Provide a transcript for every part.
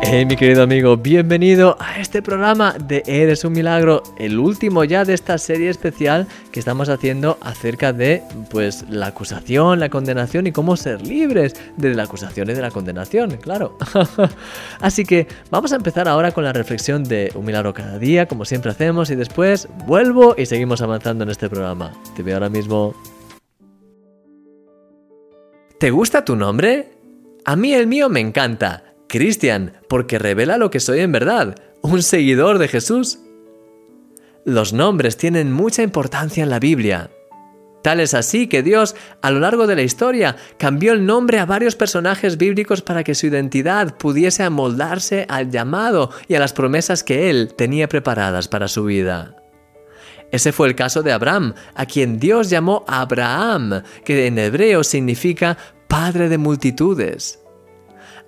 Hey mi querido amigo, bienvenido a este programa de Eres un Milagro, el último ya de esta serie especial que estamos haciendo acerca de pues la acusación, la condenación y cómo ser libres de la acusación y de la condenación, claro. Así que vamos a empezar ahora con la reflexión de un milagro cada día, como siempre hacemos, y después vuelvo y seguimos avanzando en este programa. Te veo ahora mismo. ¿Te gusta tu nombre? A mí el mío me encanta. Cristian, porque revela lo que soy en verdad, un seguidor de Jesús. Los nombres tienen mucha importancia en la Biblia. Tal es así que Dios, a lo largo de la historia, cambió el nombre a varios personajes bíblicos para que su identidad pudiese amoldarse al llamado y a las promesas que Él tenía preparadas para su vida. Ese fue el caso de Abraham, a quien Dios llamó Abraham, que en hebreo significa Padre de multitudes.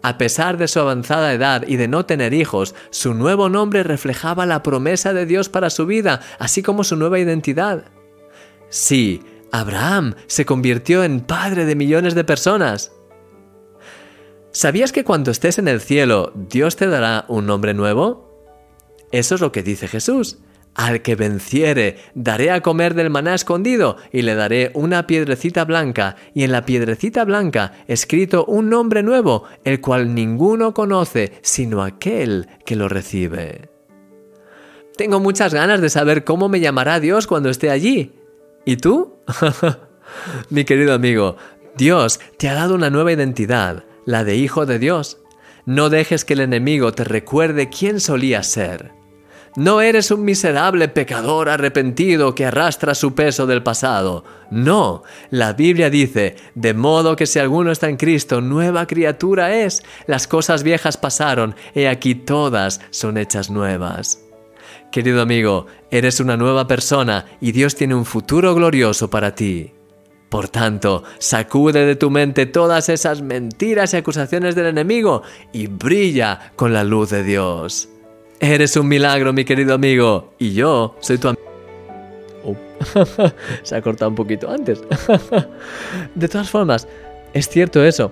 A pesar de su avanzada edad y de no tener hijos, su nuevo nombre reflejaba la promesa de Dios para su vida, así como su nueva identidad. Sí, Abraham se convirtió en padre de millones de personas. ¿Sabías que cuando estés en el cielo, Dios te dará un nombre nuevo? Eso es lo que dice Jesús. Al que venciere, daré a comer del maná escondido y le daré una piedrecita blanca y en la piedrecita blanca escrito un nombre nuevo, el cual ninguno conoce sino aquel que lo recibe. Tengo muchas ganas de saber cómo me llamará Dios cuando esté allí. ¿Y tú? Mi querido amigo, Dios te ha dado una nueva identidad, la de Hijo de Dios. No dejes que el enemigo te recuerde quién solías ser. No eres un miserable pecador arrepentido que arrastra su peso del pasado. No, la Biblia dice, de modo que si alguno está en Cristo, nueva criatura es. Las cosas viejas pasaron, he aquí todas son hechas nuevas. Querido amigo, eres una nueva persona y Dios tiene un futuro glorioso para ti. Por tanto, sacude de tu mente todas esas mentiras y acusaciones del enemigo y brilla con la luz de Dios. Eres un milagro, mi querido amigo. Y yo soy tu amigo. Oh. Se ha cortado un poquito antes. de todas formas, es cierto eso.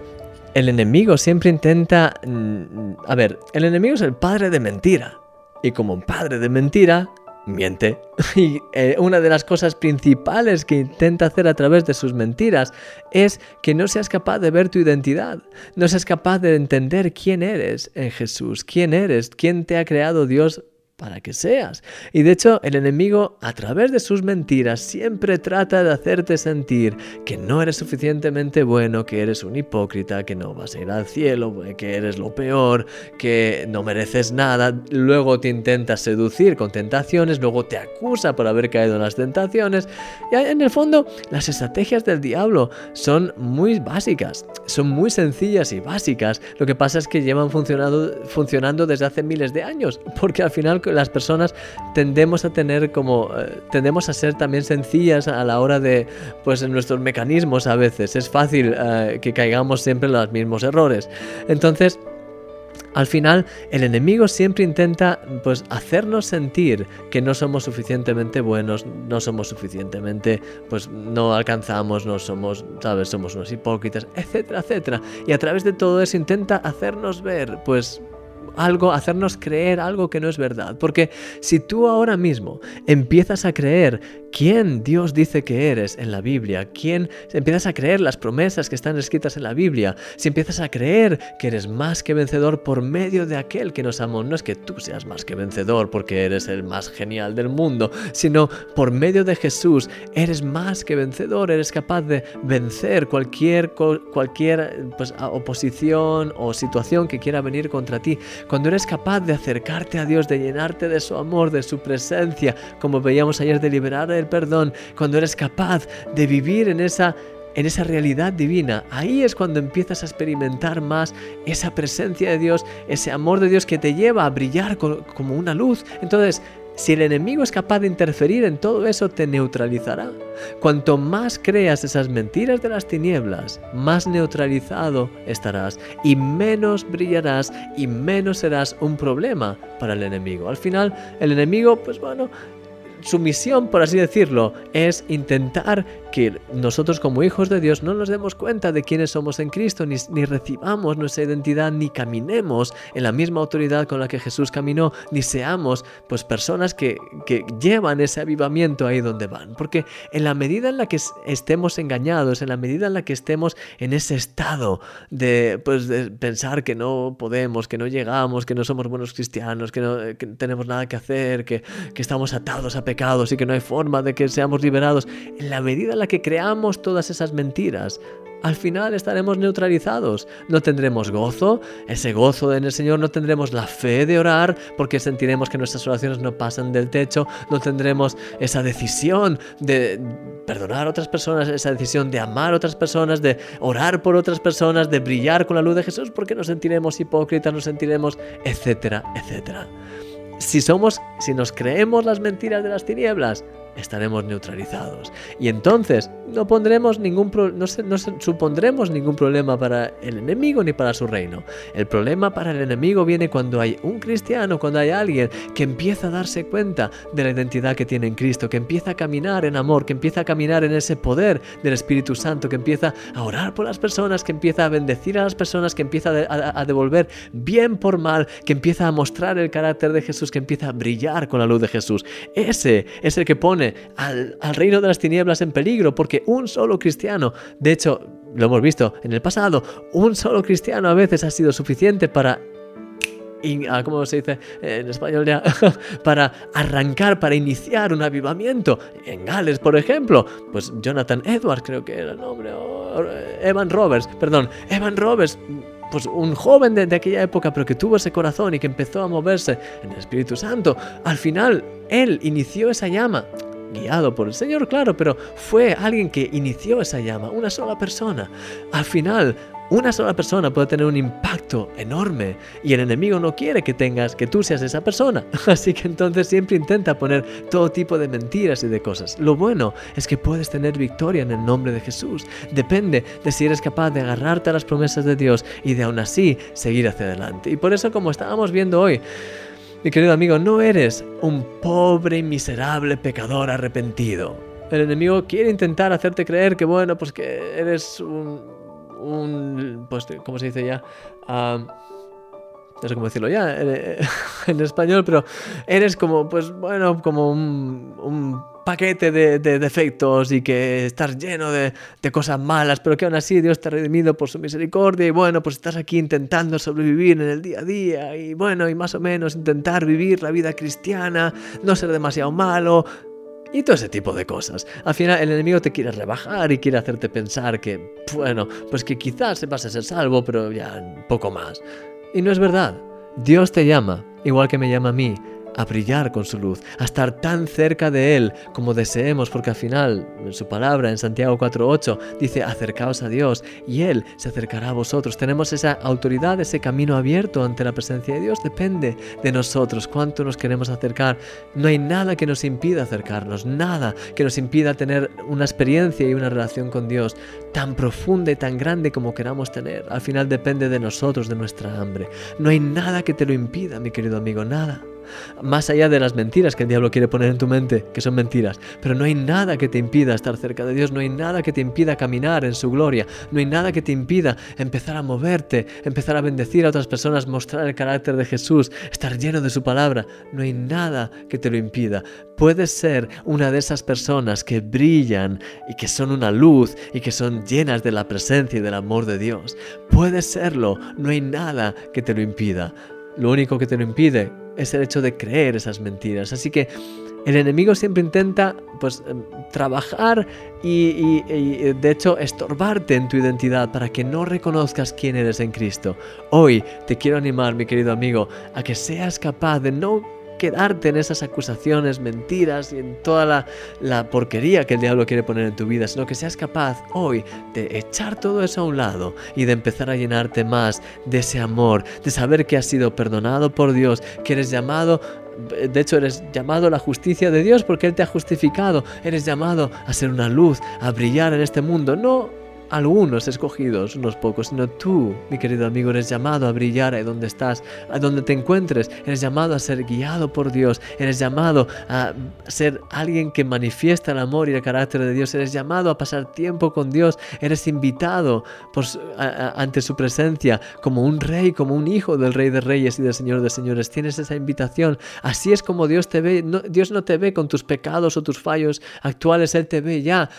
El enemigo siempre intenta... Mm, a ver, el enemigo es el padre de mentira. Y como un padre de mentira, miente. Y eh, una de las cosas principales que intenta hacer a través de sus mentiras es que no seas capaz de ver tu identidad, no seas capaz de entender quién eres en Jesús, quién eres, quién te ha creado Dios para que seas. Y de hecho, el enemigo, a través de sus mentiras, siempre trata de hacerte sentir que no eres suficientemente bueno, que eres un hipócrita, que no vas a ir al cielo, que eres lo peor, que no mereces nada. Luego te intenta seducir con tentaciones, luego te acusa por haber caído en las tentaciones. Y en el fondo, las estrategias del diablo son muy básicas, son muy sencillas y básicas. Lo que pasa es que llevan funcionando, funcionando desde hace miles de años, porque al final las personas tendemos a tener como eh, tendemos a ser también sencillas a la hora de pues en nuestros mecanismos a veces. Es fácil eh, que caigamos siempre en los mismos errores. Entonces al final, el enemigo siempre intenta pues hacernos sentir que no somos suficientemente buenos, no somos suficientemente, pues no alcanzamos, no somos, sabes, somos unos hipócritas, etcétera, etcétera. Y a través de todo eso intenta hacernos ver, pues algo, hacernos creer algo que no es verdad. Porque si tú ahora mismo empiezas a creer quién Dios dice que eres en la Biblia, quién empiezas a creer las promesas que están escritas en la Biblia, si empiezas a creer que eres más que vencedor por medio de aquel que nos amó, no es que tú seas más que vencedor porque eres el más genial del mundo, sino por medio de Jesús eres más que vencedor, eres capaz de vencer cualquier, cualquier pues, oposición o situación que quiera venir contra ti. Cuando eres capaz de acercarte a Dios, de llenarte de su amor, de su presencia, como veíamos ayer, de liberar el perdón, cuando eres capaz de vivir en esa en esa realidad divina, ahí es cuando empiezas a experimentar más esa presencia de Dios, ese amor de Dios que te lleva a brillar como una luz. Entonces, Si el enemigo es capaz de interferir en todo eso, te neutralizará. Cuanto más creas esas mentiras de las tinieblas, más neutralizado estarás y menos brillarás y menos serás un problema para el enemigo. Al final, el enemigo, pues bueno, su misión, por así decirlo, es intentar que nosotros como hijos de Dios no nos demos cuenta de quiénes somos en Cristo, ni, recibamos nuestra identidad, ni caminemos en la misma autoridad con la que Jesús caminó, ni seamos pues personas que, que llevan ese avivamiento ahí donde van. Porque en la medida en la que estemos engañados, en la medida en la que estemos en ese estado de, pues, de pensar que no podemos, que no llegamos, que no somos buenos cristianos, que no tenemos nada que hacer, que, que estamos atados a pecados y que no hay forma de que seamos liberados, en la medida en la que creamos todas esas mentiras, al final estaremos neutralizados. No tendremos gozo, ese gozo en el Señor, no tendremos la fe de orar porque sentiremos que nuestras oraciones no pasan del techo, no tendremos esa decisión de perdonar a otras personas, esa decisión de amar a otras personas, de orar por otras personas, de brillar con la luz de Jesús porque nos sentiremos hipócritas, nos sentiremos, etcétera, etcétera si somos, si nos creemos las mentiras de las tinieblas, estaremos neutralizados. Y entonces no, pondremos ningún no, supondremos ningún problema para el enemigo ni para su reino. El problema para el enemigo viene cuando hay un cristiano, cuando hay alguien que empieza a darse cuenta de la identidad que tiene en Cristo, que empieza a caminar en amor, que empieza a caminar en ese poder del Espíritu Santo, que empieza a orar por las personas, que empieza a bendecir a las personas, que empieza a, devolver bien por mal, que empieza a mostrar el carácter de Jesús, que empieza a brillar con la luz de Jesús. Ese es el que pone al, reino de las tinieblas en peligro, porque un solo cristiano, de hecho, lo hemos visto en el pasado, un solo cristiano a veces ha sido suficiente para ah, ¿cómo se dice en español ya? para arrancar, para iniciar un avivamiento. En Gales, por ejemplo, pues Jonathan Edwards, creo que era el nombre, Evan Roberts, perdón, Evan Roberts, pues un joven de, de, aquella época, pero que tuvo ese corazón y que empezó a moverse en el Espíritu Santo. Al final, él inició esa llama guiado por el Señor, claro, pero fue alguien que inició esa llama, una sola persona. Al final, una sola persona puede tener un impacto enorme y el enemigo no quiere que tengas, que tú seas esa persona. Así que entonces siempre intenta poner todo tipo de mentiras y de cosas. Lo bueno es que puedes tener victoria en el nombre de Jesús. Depende de si eres capaz de agarrarte a las promesas de Dios y de aún así seguir hacia adelante. Y por eso como estábamos viendo hoy, mi querido amigo, no eres un pobre y miserable pecador arrepentido. El enemigo quiere intentar hacerte creer que, bueno, pues que eres un. un pues, ¿cómo se dice ya? No sé cómo decirlo ya en español, pero eres como, pues bueno, como un, paquete de, defectos y que estás lleno de, cosas malas, pero que aún así Dios te redimido por su misericordia y bueno, pues estás aquí intentando sobrevivir en el día a día y bueno, y más o menos intentar vivir la vida cristiana, no ser demasiado malo, y todo ese tipo de cosas. Al final el enemigo te quiere rebajar y quiere hacerte pensar que, bueno, pues que quizás vas a ser salvo, pero ya poco más. Y no es verdad. Dios te llama, igual que me llama a mí, a brillar con su luz, a estar tan cerca de Él como deseemos, porque al final, en su palabra, en Santiago 4.8, dice, acercaos a Dios y Él se acercará a vosotros. Tenemos esa autoridad, ese camino abierto ante la presencia de Dios. Depende de nosotros cuánto nos queremos acercar. No hay nada que nos impida acercarnos, nada que nos impida tener una experiencia y una relación con Dios tan profunda y tan grande como queramos tener. Al final depende de nosotros, de nuestra hambre. No hay nada que te lo impida, mi querido amigo, nada más allá de las mentiras que el diablo quiere poner en tu mente, que son mentiras. Pero no hay nada que te impida estar cerca de Dios, no hay nada que te impida caminar en su gloria, no hay nada que te impida empezar a moverte, empezar a bendecir a otras personas, mostrar el carácter de Jesús, estar lleno de su palabra. No hay nada que te lo impida. Puedes ser una de esas personas que brillan y que son una luz y que son llenas de la presencia y del amor de Dios. Puedes serlo, no hay nada que te lo impida. Lo único que te lo impide es el hecho de creer esas mentiras. Así que el enemigo siempre intenta pues em, trabajar y, y, de hecho estorbarte en tu identidad para que no reconozcas quién eres en Cristo. Hoy te quiero animar, mi querido amigo, a que seas capaz de no quedarte en esas acusaciones, mentiras y en toda la, porquería que el diablo quiere poner en tu vida, sino que seas capaz hoy de echar todo eso a un lado y de empezar a llenarte más de ese amor, de saber que has sido perdonado por Dios, que eres llamado de hecho eres llamado la justicia de Dios porque Él te ha justificado. Eres llamado a ser una luz, a brillar en este mundo. No algunos escogidos, unos pocos, sino tú, mi querido amigo, eres llamado a brillar ahí donde estás, a donde te encuentres, eres llamado a ser guiado por Dios, eres llamado a ser alguien que manifiesta el amor y el carácter de Dios, eres llamado a pasar tiempo con Dios, eres invitado por ante su presencia como un rey, como un hijo del rey de reyes y del señor de señores, tienes esa invitación, así es como Dios te ve, Dios no te ve con tus pecados o tus fallos actuales, Él te ve ya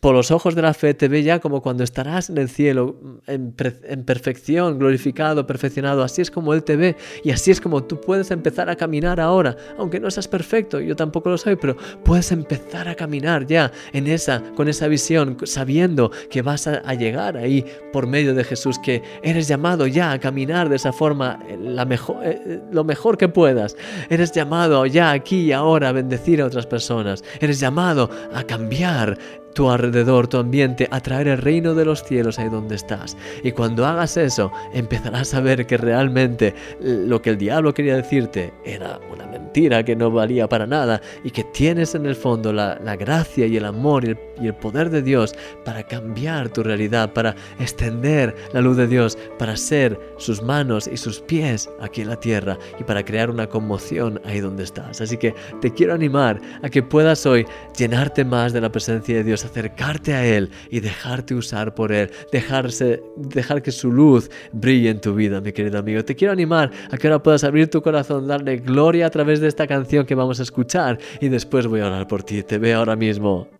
por los ojos de la fe te ve ya como cuando estarás en el cielo, en, perfección, glorificado, perfeccionado. Así es como Él te ve y así es como tú puedes empezar a caminar ahora. Aunque no seas perfecto, yo tampoco lo soy, pero puedes empezar a caminar ya en esa, con esa visión, sabiendo que vas a, llegar ahí por medio de Jesús, que eres llamado ya a caminar de esa forma eh, la mejor, eh, eh, lo mejor que puedas. Eres llamado ya aquí y ahora a bendecir a otras personas. Eres llamado a cambiar tu alrededor, tu ambiente, a traer el reino de los cielos ahí donde estás. Y cuando hagas eso, empezarás a ver que realmente lo que el diablo quería decirte era una mentira que no valía para nada y que tienes en el fondo la, gracia y el amor y el, y el poder de Dios para cambiar tu realidad, para extender la luz de Dios, para ser sus manos y sus pies aquí en la tierra y para crear una conmoción ahí donde estás. Así que te quiero animar a que puedas hoy llenarte más de la presencia de Dios acercarte a Él y dejarte usar por Él, dejarse, dejar que su luz brille en tu vida, mi querido amigo. Te quiero animar a que ahora puedas abrir tu corazón, darle gloria a través de esta canción que vamos a escuchar y después voy a orar por ti. Te veo ahora mismo.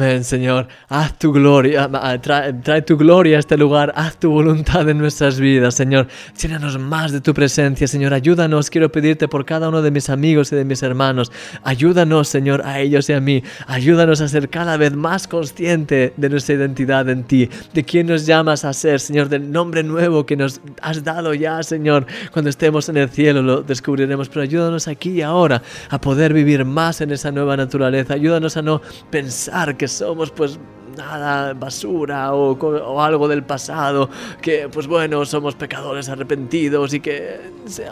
Señor. Haz tu gloria, trae, tu gloria a este lugar, haz tu voluntad en nuestras vidas, Señor. Llénanos más de tu presencia, Señor. Ayúdanos, quiero pedirte por cada uno de mis amigos y de mis hermanos. Ayúdanos, Señor, a ellos y a mí. Ayúdanos a ser cada vez más consciente de nuestra identidad en ti, de quién nos llamas a ser, Señor, del nombre nuevo que nos has dado ya, Señor. Cuando estemos en el cielo lo descubriremos, pero ayúdanos aquí y ahora a poder vivir más en esa nueva naturaleza. Ayúdanos a no pensar que somos pues nada, basura o, algo del pasado, que pues bueno, somos pecadores arrepentidos y que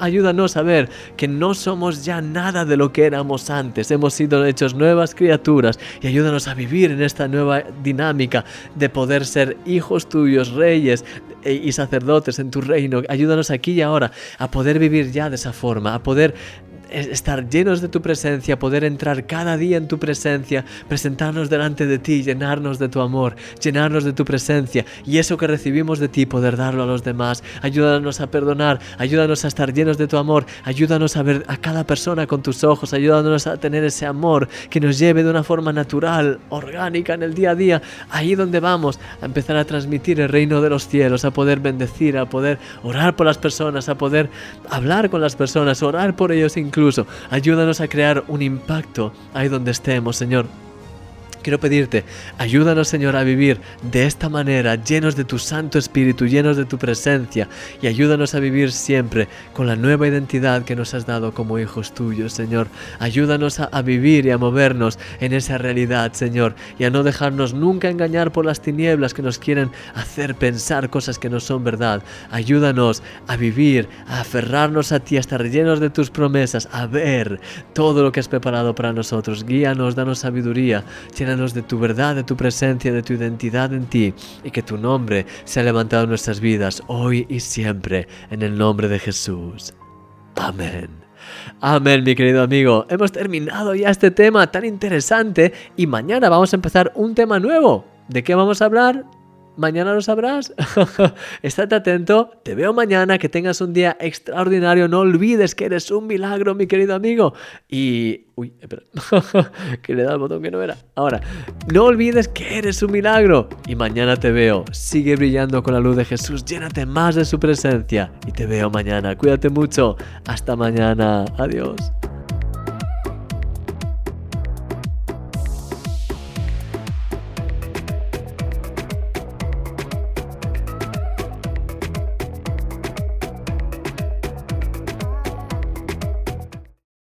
ayúdanos a ver que no somos ya nada de lo que éramos antes, hemos sido hechos nuevas criaturas y ayúdanos a vivir en esta nueva dinámica de poder ser hijos tuyos, reyes e, y sacerdotes en tu reino. Ayúdanos aquí y ahora a poder vivir ya de esa forma, a poder estar llenos de tu presencia, poder entrar cada día en tu presencia, presentarnos delante de ti, llenarnos de tu amor, llenarnos de tu presencia y eso que recibimos de ti, poder darlo a los demás. Ayúdanos a perdonar, ayúdanos a estar llenos de tu amor, ayúdanos a ver a cada persona con tus ojos, ayúdanos a tener ese amor que nos lleve de una forma natural, orgánica en el día a día, ahí donde vamos, a empezar a transmitir el reino de los cielos, a poder bendecir, a poder orar por las personas, a poder hablar con las personas, orar por ellos incluso incluso. Ayúdanos a crear un impacto ahí donde estemos, Señor. Quiero pedirte, ayúdanos Señor a vivir de esta manera, llenos de tu Santo Espíritu, llenos de tu presencia, y ayúdanos a vivir siempre con la nueva identidad que nos has dado como hijos tuyos, Señor. Ayúdanos a, vivir y a movernos en esa realidad, Señor, y a no dejarnos nunca engañar por las tinieblas que nos quieren hacer pensar cosas que no son verdad. Ayúdanos a vivir, a aferrarnos a ti, a estar llenos de tus promesas, a ver todo lo que has preparado para nosotros. Guíanos, danos sabiduría, de tu verdad, de tu presencia, de tu identidad en ti y que tu nombre sea levantado en nuestras vidas hoy y siempre en el nombre de Jesús. Amén. Amén, mi querido amigo. Hemos terminado ya este tema tan interesante y mañana vamos a empezar un tema nuevo. ¿De qué vamos a hablar? Mañana lo sabrás. Estate atento, te veo mañana, que tengas un día extraordinario, no olvides que eres un milagro, mi querido amigo. Y... Uy, espera, que le da el botón que no era. Ahora, no olvides que eres un milagro. Y mañana te veo, sigue brillando con la luz de Jesús, llénate más de su presencia. Y te veo mañana, cuídate mucho. Hasta mañana, adiós.